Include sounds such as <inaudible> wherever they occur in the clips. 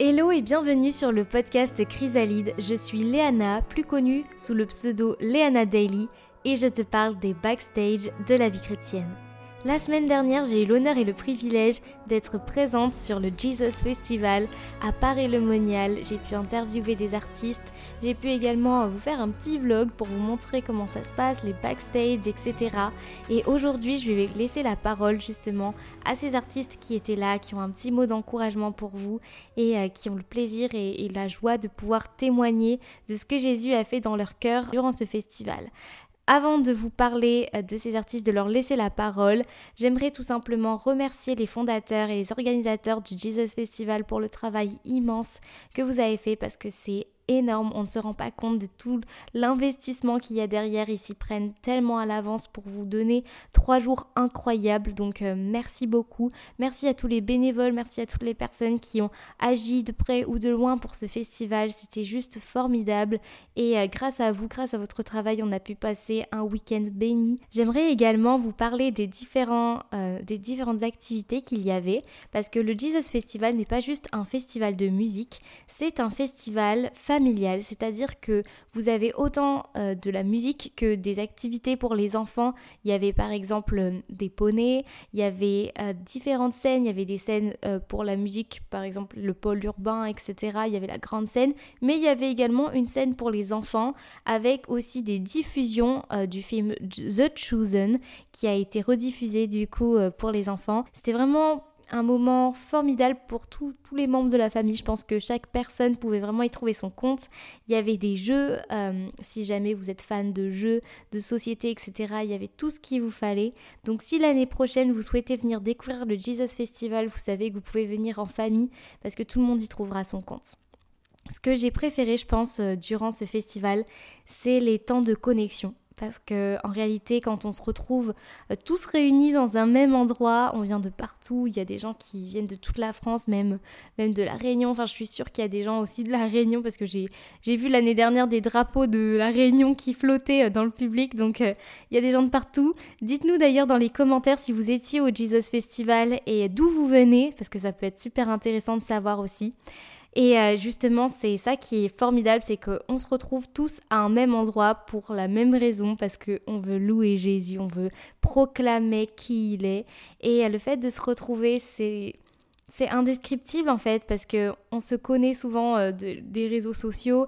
Hello et bienvenue sur le podcast Chrysalide. Je suis Léana, plus connue sous le pseudo Léana Daily, et je te parle des backstage de la vie chrétienne. La semaine dernière, j'ai eu l'honneur et le privilège d'être présente sur le Jesus Festival à Paris-le-Monial. J'ai pu interviewer des artistes, j'ai pu également vous faire un petit vlog pour vous montrer comment ça se passe, les backstage, etc. Et aujourd'hui, je vais laisser la parole justement à ces artistes qui étaient là, qui ont un petit mot d'encouragement pour vous et euh, qui ont le plaisir et, et la joie de pouvoir témoigner de ce que Jésus a fait dans leur cœur durant ce festival. Avant de vous parler euh, de ces artistes, de leur laisser la parole, j'aimerais tout simplement remercier les fondateurs et les organisateurs du Jesus Festival pour le travail immense que vous avez fait parce que c'est énorme. On ne se rend pas compte de tout l'investissement qu'il y a derrière. Ils s'y prennent tellement à l'avance pour vous donner trois jours incroyables. Donc euh, merci beaucoup. Merci à tous les bénévoles. Merci à toutes les personnes qui ont agi de près ou de loin pour ce festival. C'était juste formidable. Et euh, grâce à vous, grâce à votre travail, on a pu passer un week-end béni. J'aimerais également vous parler des, différents, euh, des différentes activités qu'il y avait. Parce que le Jesus Festival n'est pas juste un festival de musique. C'est un festival familial c'est-à-dire que vous avez autant euh, de la musique que des activités pour les enfants. Il y avait par exemple euh, des poneys, il y avait euh, différentes scènes, il y avait des scènes pour la musique, par exemple le pôle urbain, etc. Il y avait la grande scène, mais il y avait également une scène pour les enfants avec aussi des diffusions du film The Chosen qui a été rediffusé du coup pour les enfants. C'était vraiment un moment formidable pour tous les membres de la famille. Je pense que chaque personne pouvait vraiment y trouver son compte. Il y avait des jeux, euh, si jamais vous êtes fan de jeux, de société, etc. Il y avait tout ce qu'il vous fallait. Donc si l'année prochaine vous souhaitez venir découvrir le Jesus Festival, vous savez que vous pouvez venir en famille parce que tout le monde y trouvera son compte. Ce que j'ai préféré, je pense, euh, durant ce festival, c'est les temps de connexion parce que en réalité quand on se retrouve euh, tous réunis dans un même endroit, on vient de partout, il y a des gens qui viennent de toute la France, même même de la Réunion. Enfin, je suis sûre qu'il y a des gens aussi de la Réunion parce que j'ai vu l'année dernière des drapeaux de la Réunion qui flottaient euh, dans le public. Donc euh, il y a des gens de partout. Dites-nous d'ailleurs dans les commentaires si vous étiez au Jesus Festival et d'où vous venez parce que ça peut être super intéressant de savoir aussi. Et euh, justement, c'est ça qui est formidable, c'est qu'on se retrouve tous à un même endroit pour la même raison, parce qu'on veut louer Jésus, on veut proclamer qui il est. Et euh, le fait de se retrouver, c'est c'est indescriptible en fait parce que on se connaît souvent euh, des réseaux sociaux,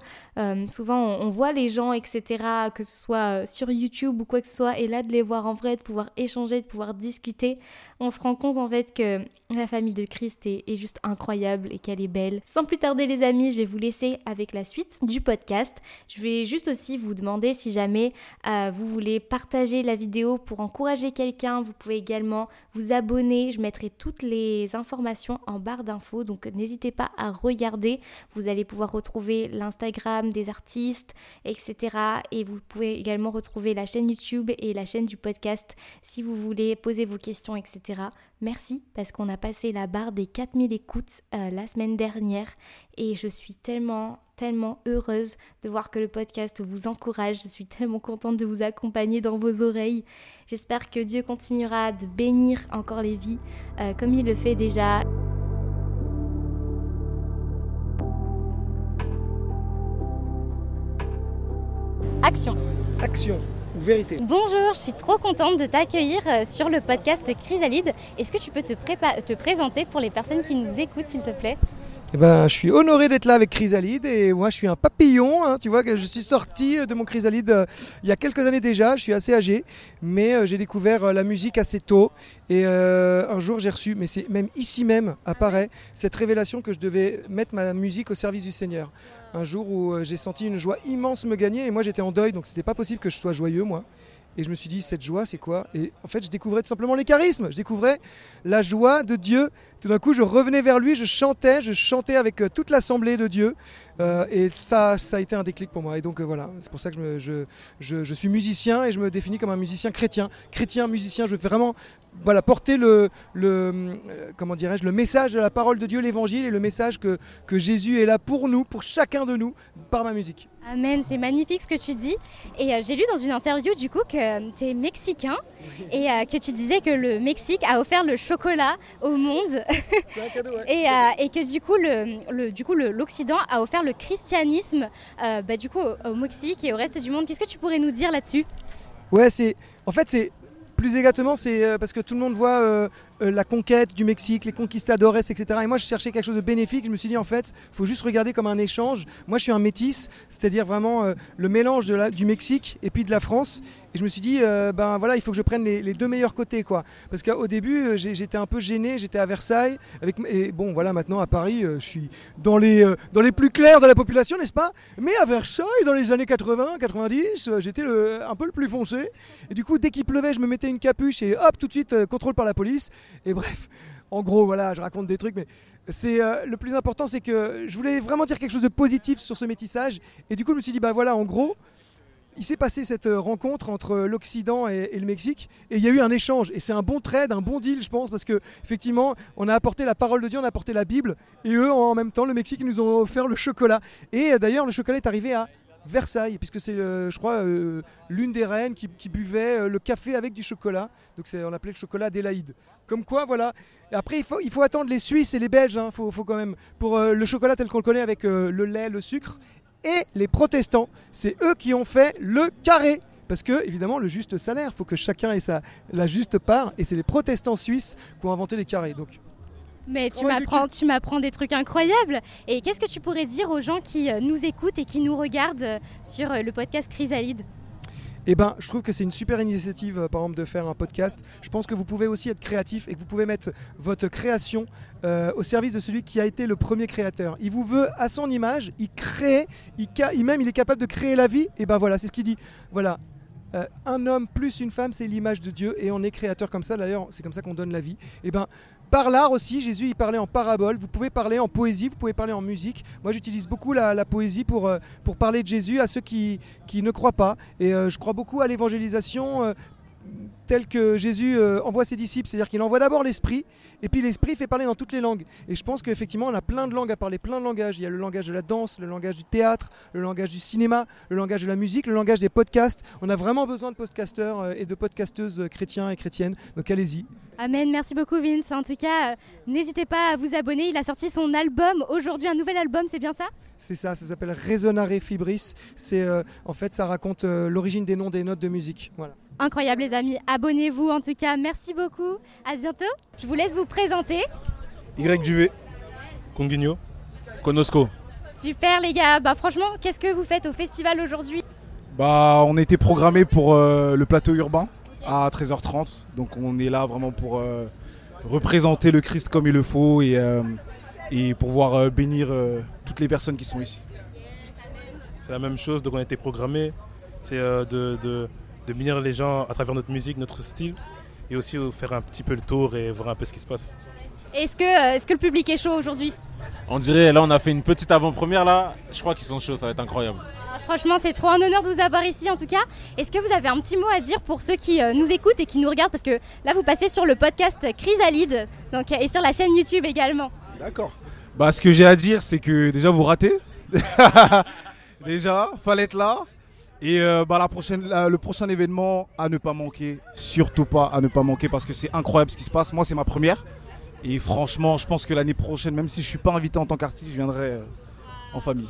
souvent on, voit les gens etc que ce soit sur YouTube ou quoi que ce soit et là de les voir en vrai, de pouvoir échanger, de pouvoir discuter, on se rend compte en fait que la famille de Christ est, juste incroyable et qu'elle est belle. Sans plus tarder les amis, je vais vous laisser avec la suite du podcast. Je vais juste aussi vous demander si jamais euh, vous voulez partager la vidéo pour encourager quelqu'un, vous pouvez également vous abonner. Je mettrai toutes les informations en barre d'infos, donc n'hésitez pas à regarder. Vous allez pouvoir retrouver l'Instagram des artistes, etc. Et vous pouvez également retrouver la chaîne YouTube et la chaîne du podcast si vous voulez poser vos questions, etc. Merci parce qu'on a passé la barre des 4000 écoutes euh, la semaine dernière et je suis tellement, tellement heureuse de voir que le podcast vous encourage. Je suis tellement contente de vous accompagner dans vos oreilles. J'espère que Dieu continuera de bénir encore les vies euh, comme il le fait déjà. Action. Action vérité. Bonjour, je suis trop contente de t'accueillir euh, sur le podcast Chrysalide. Est-ce que tu peux te, te présenter pour les personnes qui nous écoutent, s'il te plaît? Eh ben, je suis honoré d'être là avec Chrysalide et moi je suis un papillon, hein, tu vois que je suis sorti de mon Chrysalide euh, il y a quelques années déjà, je suis assez âgé, mais euh, j'ai découvert la musique assez tôt et un jour j'ai reçu, mais c'est même ici même apparaît cette révélation que je devais mettre ma musique au service du Seigneur un jour où euh, j'ai senti une joie immense me gagner et moi j'étais en deuil donc c'était pas possible que je sois joyeux moi. Et je me suis dit cette joie c'est quoi? Et en fait je découvrais tout simplement les charismes, je découvrais la joie de Dieu. Tout d'un coup je revenais vers lui, je chantais, je chantais avec euh, toute l'assemblée de Dieu euh, et ça, ça a été un déclic pour moi. Et donc voilà, c'est pour ça que je, je, je, suis musicien et je me définis comme un musicien chrétien. Chrétien, musicien, je veux vraiment voilà, porter le, le, comment dirais-je, le message de la parole de Dieu, l'évangile et le message que, que Jésus est là pour nous, pour chacun de nous, par ma musique. Amen, c'est magnifique ce que tu dis. Et euh, j'ai lu dans une interview du coup que euh, tu es mexicain et euh, que tu disais que le Mexique a offert le chocolat au monde et, euh, et, que du coup, le, du coup, l'Occident a offert le christianisme, euh, bah, au, Mexique et au reste du monde. Qu'est-ce que tu pourrais nous dire là-dessus? Ouais, c'est, en fait, c'est plus exactement, c'est euh, parce que tout le monde voit euh, euh, la conquête du Mexique, les conquistadores, etc. Et moi, je cherchais quelque chose de bénéfique. Je me suis dit, en fait, faut juste regarder comme un échange. Moi, je suis un métis, c'est-à-dire vraiment le mélange du Mexique et puis de la France. Et je me suis dit, ben voilà, il faut que je prenne les, deux meilleurs côtés, quoi. Parce qu'au début, j'étais un peu gêné. J'étais à Versailles, avec, et bon, voilà, maintenant à Paris, je suis dans les, dans les plus clairs de la population, n'est-ce pas? Mais à Versailles, dans les années 80, 90, j'étais un peu le plus foncé. Et du coup, dès qu'il pleuvait, je me mettais une capuche et hop, tout de suite, contrôle par la police. Et bref, en gros, voilà, je raconte des trucs, mais c'est euh, le plus important, c'est que je voulais vraiment dire quelque chose de positif sur ce métissage. Et du coup, je me suis dit, bah voilà, en gros, il s'est passé cette euh, rencontre entre l'Occident et, le Mexique, et il y a eu un échange. Et c'est un bon trade, un bon deal, je pense, parce que effectivement, on a apporté la parole de Dieu, on a apporté la Bible, et eux, en même temps, le Mexique, nous ont offert le chocolat. Et euh, d'ailleurs, le chocolat est arrivé à Versailles, puisque c'est, je crois, euh, l'une des reines qui, buvait euh, le café avec du chocolat. Donc c'est, on appelait le chocolat d'Élaïde. Comme quoi, voilà. après, il faut, attendre les Suisses et les Belges, hein, faut, faut, quand même, pour euh, le chocolat tel qu'on le connaît avec le lait, le sucre. Et les protestants, c'est eux qui ont fait le carré. Parce que, évidemment, le juste salaire, il faut que chacun ait sa, la juste part. Et c'est les protestants suisses qui ont inventé les carrés. Donc mais tu m'apprends, tu m'apprends des trucs incroyables. Et qu'est-ce que tu pourrais dire aux gens qui euh, nous écoutent et qui nous regardent euh, sur euh, le podcast Chrysalide? Eh ben, je trouve que c'est une super initiative, par exemple, de faire un podcast. Je pense que vous pouvez aussi être créatif et que vous pouvez mettre votre création au service de celui qui a été le premier créateur. Il vous veut à son image, il crée, il, il même il est capable de créer la vie. Et ben voilà, c'est ce qu'il dit. Voilà, un homme plus une femme, c'est l'image de Dieu et on est créateur comme ça. D'ailleurs, c'est comme ça qu'on donne la vie. Et ben, par l'art aussi, Jésus il parlait en parabole, vous pouvez parler en poésie, vous pouvez parler en musique. Moi j'utilise beaucoup la, poésie pour, euh, pour parler de Jésus à ceux qui, qui ne croient pas. Et euh, je crois beaucoup à l'évangélisation euh, tel que Jésus euh, envoie ses disciples, c'est-à-dire qu'il envoie d'abord l'esprit, et puis l'esprit fait parler dans toutes les langues. Et je pense qu'effectivement, on a plein de langues à parler, plein de langages. Il y a le langage de la danse, le langage du théâtre, le langage du cinéma, le langage de la musique, le langage des podcasts. On a vraiment besoin de podcasteurs euh, et de podcasteuses chrétiens et chrétiennes, donc allez-y. Amen, merci beaucoup Vince. En tout cas, euh, n'hésitez pas à vous abonner. Il a sorti son album aujourd'hui, un nouvel album, c'est bien ça? C'est ça, ça s'appelle Resonare Fibris. C'est en fait, ça raconte l'origine des noms des notes de musique. Voilà incroyable les amis. Abonnez-vous en tout cas. Merci beaucoup. À bientôt. Je vous laisse vous présenter. Y Duvet. Conguigno. Conosco. Super les gars. Bah franchement, qu'est-ce que vous faites au festival aujourd'hui? Bah on a été programmé pour euh, le plateau urbain à 13h30. Donc on est là vraiment pour euh, représenter le Christ comme il le faut et, euh, et pouvoir bénir toutes les personnes qui sont ici. C'est la même chose, donc on a été programmé. C'est de de bénir les gens à travers notre musique, notre style, et aussi faire un petit peu le tour et voir un peu ce qui se passe. Est-ce que, euh, est que le public est chaud aujourd'hui? On dirait, là on a fait une petite avant-première là, je crois qu'ils sont chauds, ça va être incroyable. Ah, franchement, c'est trop un honneur de vous avoir ici en tout cas. Est-ce que vous avez un petit mot à dire pour ceux qui euh, nous écoutent et qui nous regardent? Parce que là, vous passez sur le podcast Chrysalide donc, et sur la chaîne YouTube également. D'accord. Bah, ce que j'ai à dire, c'est que déjà vous ratez. <laughs> déjà, fallait être là. Et euh, bah, la prochaine, le prochain événement à ne pas manquer, surtout pas à ne pas manquer parce que c'est incroyable ce qui se passe. Moi, c'est ma première. Et franchement, je pense que l'année prochaine, même si je ne suis pas invité en tant qu'artiste, je viendrai euh, en famille.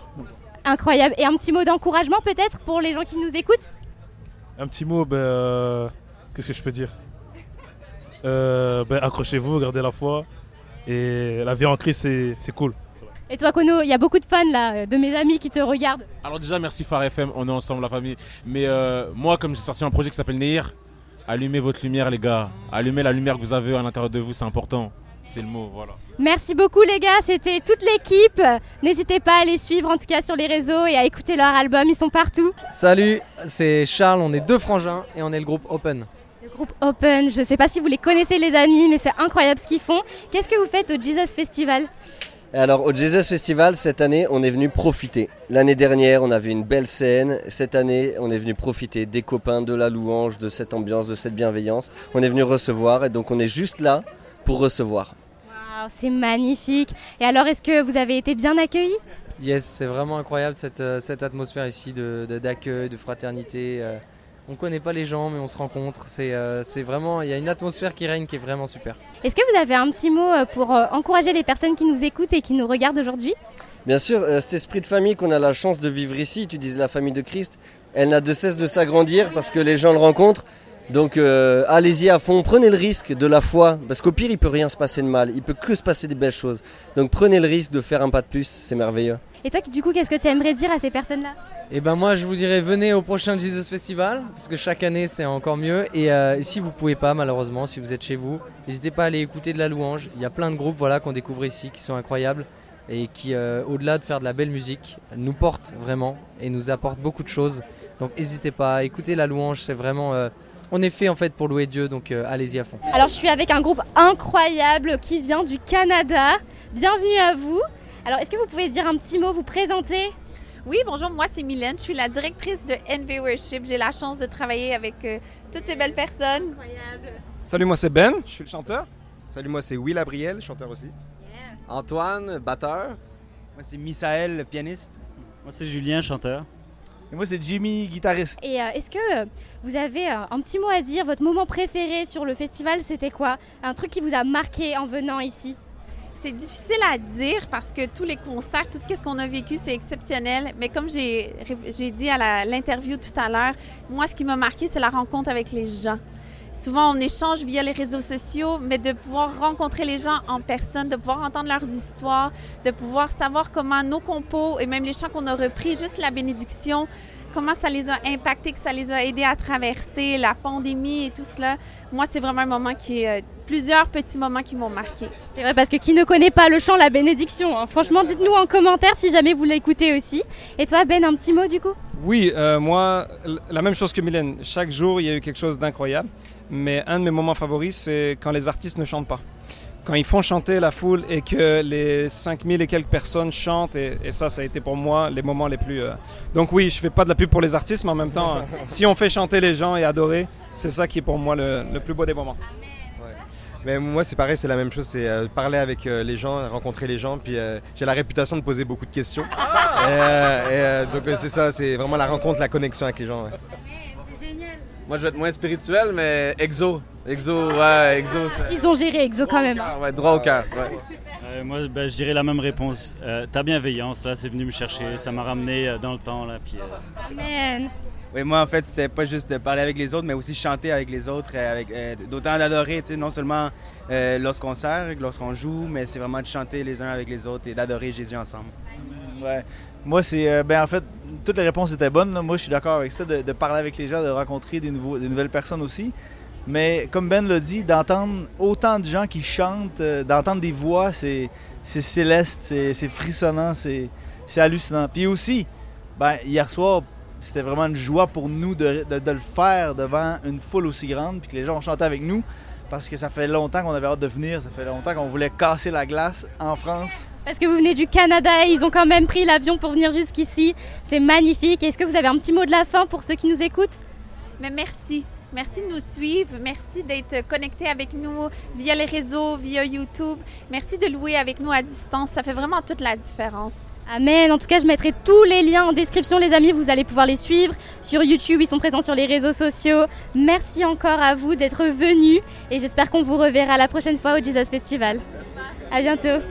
Incroyable. Et un petit mot d'encouragement peut-être pour les gens qui nous écoutent? Un petit mot, ben, euh, qu'est-ce que je peux dire? Ben, Accrochez-vous, gardez la foi. Et la vie en crise, c'est cool. Et toi, Kono, il y a beaucoup de fans là, de mes amis qui te regardent. Alors déjà, merci Phare FM, on est ensemble la famille. Mais euh, moi, comme j'ai sorti un projet qui s'appelle Neir, allumez votre lumière les gars. Allumez la lumière que vous avez à l'intérieur de vous, c'est important. C'est le mot, voilà. Merci beaucoup les gars, c'était toute l'équipe. N'hésitez pas à les suivre en tout cas sur les réseaux et à écouter leur album, ils sont partout. Salut, c'est Charles, on est deux frangins et on est le groupe Open. Le groupe Open, je ne sais pas si vous les connaissez les amis, mais c'est incroyable ce qu'ils font. Qu'est-ce que vous faites au Jesus Festival? Alors au Jesus Festival, cette année, on est venu profiter. L'année dernière, on avait une belle scène. Cette année, on est venu profiter des copains, de la louange, de cette ambiance, de cette bienveillance. On est venu recevoir et donc on est juste là pour recevoir. c'est magnifique. Et alors, est-ce que vous avez été bien accueillis? Yes, c'est vraiment incroyable cette, euh, cette atmosphère ici d'accueil, de, de, fraternité. Euh, On connaît pas les gens, mais on se rencontre. C'est euh, c'est vraiment, il y a une atmosphère qui règne qui est vraiment super. Est-ce que vous avez un petit mot euh, pour euh, encourager les personnes qui nous écoutent et qui nous regardent aujourd'hui? Bien sûr, euh, cet esprit de famille qu'on a la chance de vivre ici, tu disais la famille de Christ, elle n'a de cesse de s'agrandir parce que les gens le rencontrent. Donc euh, allez-y à fond, prenez le risque de la foi, parce qu'au pire il peut rien se passer de mal, il peut que se passer des belles choses. Donc prenez le risque de faire un pas de plus, c'est merveilleux. Et toi, du coup, qu'est-ce que tu aimerais dire à ces personnes-là Et ben moi je vous dirais venez au prochain Jesus Festival parce que chaque année c'est encore mieux. Et, euh, et si vous pouvez pas malheureusement si vous êtes chez vous n'hésitez pas à aller écouter de la louange. Il y a plein de groupes voilà qu'on découvre ici qui sont incroyables et qui euh, au-delà de faire de la belle musique nous portent vraiment et nous apportent beaucoup de choses. Donc n'hésitez pas écoutez la louange. C'est vraiment euh, on est fait en fait pour louer Dieu. Donc euh, allez-y à fond. Alors, je suis avec un groupe incroyable qui vient du Canada. Bienvenue à vous. Alors, est-ce que vous pouvez dire un petit mot, vous présenter? Oui, bonjour, moi c'est Mylène, je suis la directrice de NV Worship. J'ai la chance de travailler avec euh, toutes ces belles personnes. Salut, moi c'est Ben, je suis le chanteur. Salut, moi c'est Will Abriel, chanteur aussi. Antoine, batteur. Moi, c'est Misaël, le pianiste. Moi, c'est Julien, chanteur. Et moi, c'est Jimmy, guitariste. Et euh, est-ce que euh, vous avez euh, un petit mot à dire Votre moment préféré sur le festival, c'était quoi? Un truc qui vous a marqué en venant ici? C'est difficile à dire parce que tous les concerts, tout ce qu'on a vécu, c'est exceptionnel. Mais comme j'ai dit à l'interview tout à l'heure, moi, ce qui m'a marqué, c'est la rencontre avec les gens. Souvent, on échange via les réseaux sociaux, mais de pouvoir rencontrer les gens en personne, de pouvoir entendre leurs histoires, de pouvoir savoir comment nos compos et même les chants qu'on a repris, juste la bénédiction, comment ça les a impactés, que ça les a aidés à traverser la pandémie et tout cela. Moi, c'est vraiment un moment qui est... euh, plusieurs petits moments qui m'ont marqué. C'est vrai, parce que qui ne connaît pas le chant La Bénédiction hein Franchement, dites-nous en commentaire si jamais vous l'écoutez aussi. Et toi, Ben, un petit mot du coup? Oui, euh, moi, la même chose que Mylène. Chaque jour, il y a eu quelque chose d'incroyable. Mais un de mes moments favoris, c'est quand les artistes ne chantent pas. Quand ils font chanter la foule et que les 5000 et quelques personnes chantent, et, et ça, ça a été pour moi les moments les plus. euh, Donc, oui, je fais pas de la pub pour les artistes, mais en même temps, euh, <laughs> si on fait chanter les gens et adorer, c'est ça qui est pour moi le, le plus beau des moments. Mais moi, c'est pareil, c'est la même chose. C'est euh, parler avec euh, les gens, rencontrer les gens. Puis euh, j'ai la réputation de poser beaucoup de questions. Et, euh, et, euh, donc euh, c'est ça, c'est vraiment la rencontre, la connexion avec les gens. ouais. Moi, je vais être moins spirituel, mais exo. Exo, ouais, exo. ça- Ils ont géré Exo quand même. Ouais, droit au cœur. ouais. Euh, moi, ben, je dirais la même réponse. Euh, ta bienveillance, là, c'est venu me chercher. Ça m'a ramené euh, dans le temps, là. Puis, euh, Amen. Oui, moi, en fait, c'était pas juste de parler avec les autres, mais aussi chanter avec les autres, avec d'autant d'adorer, tu sais, non seulement euh, lorsqu'on sert, lorsqu'on joue, mais c'est vraiment de chanter les uns avec les autres et d'adorer Jésus ensemble. Ouais. Moi, c'est. euh, ben, en fait, toutes les réponses étaient bonnes. là. Moi, je suis d'accord avec ça, de, de parler avec les gens, de rencontrer des, nouveaux, des nouvelles personnes aussi. Mais comme Ben l'a dit, d'entendre autant de gens qui chantent, euh, d'entendre des voix, c'est c'est céleste, c'est c'est frissonnant, c'est c'est hallucinant. Puis aussi, ben, hier soir, c'était vraiment une joie pour nous de, de- de le faire devant une foule aussi grande, puis que les gens ont chanté avec nous, parce que ça fait longtemps qu'on avait hâte de venir, ça fait longtemps qu'on voulait casser la glace en France. Parce que vous venez du Canada et ils ont quand même pris l'avion pour venir jusqu'ici. C'est magnifique. Est-ce que vous avez un petit mot de la fin pour ceux qui nous écoutent? Mais merci. Merci de nous suivre. Merci d'être connectés avec nous via les réseaux, via YouTube. Merci de louer avec nous à distance. Ça fait vraiment toute la différence. Amen. En tout cas, je mettrai tous les liens en description, les amis. Vous allez pouvoir les suivre sur YouTube. Ils sont présents sur les réseaux sociaux. Merci encore à vous d'être venus et j'espère qu'on vous reverra la prochaine fois au Jesus Festival. À bientôt.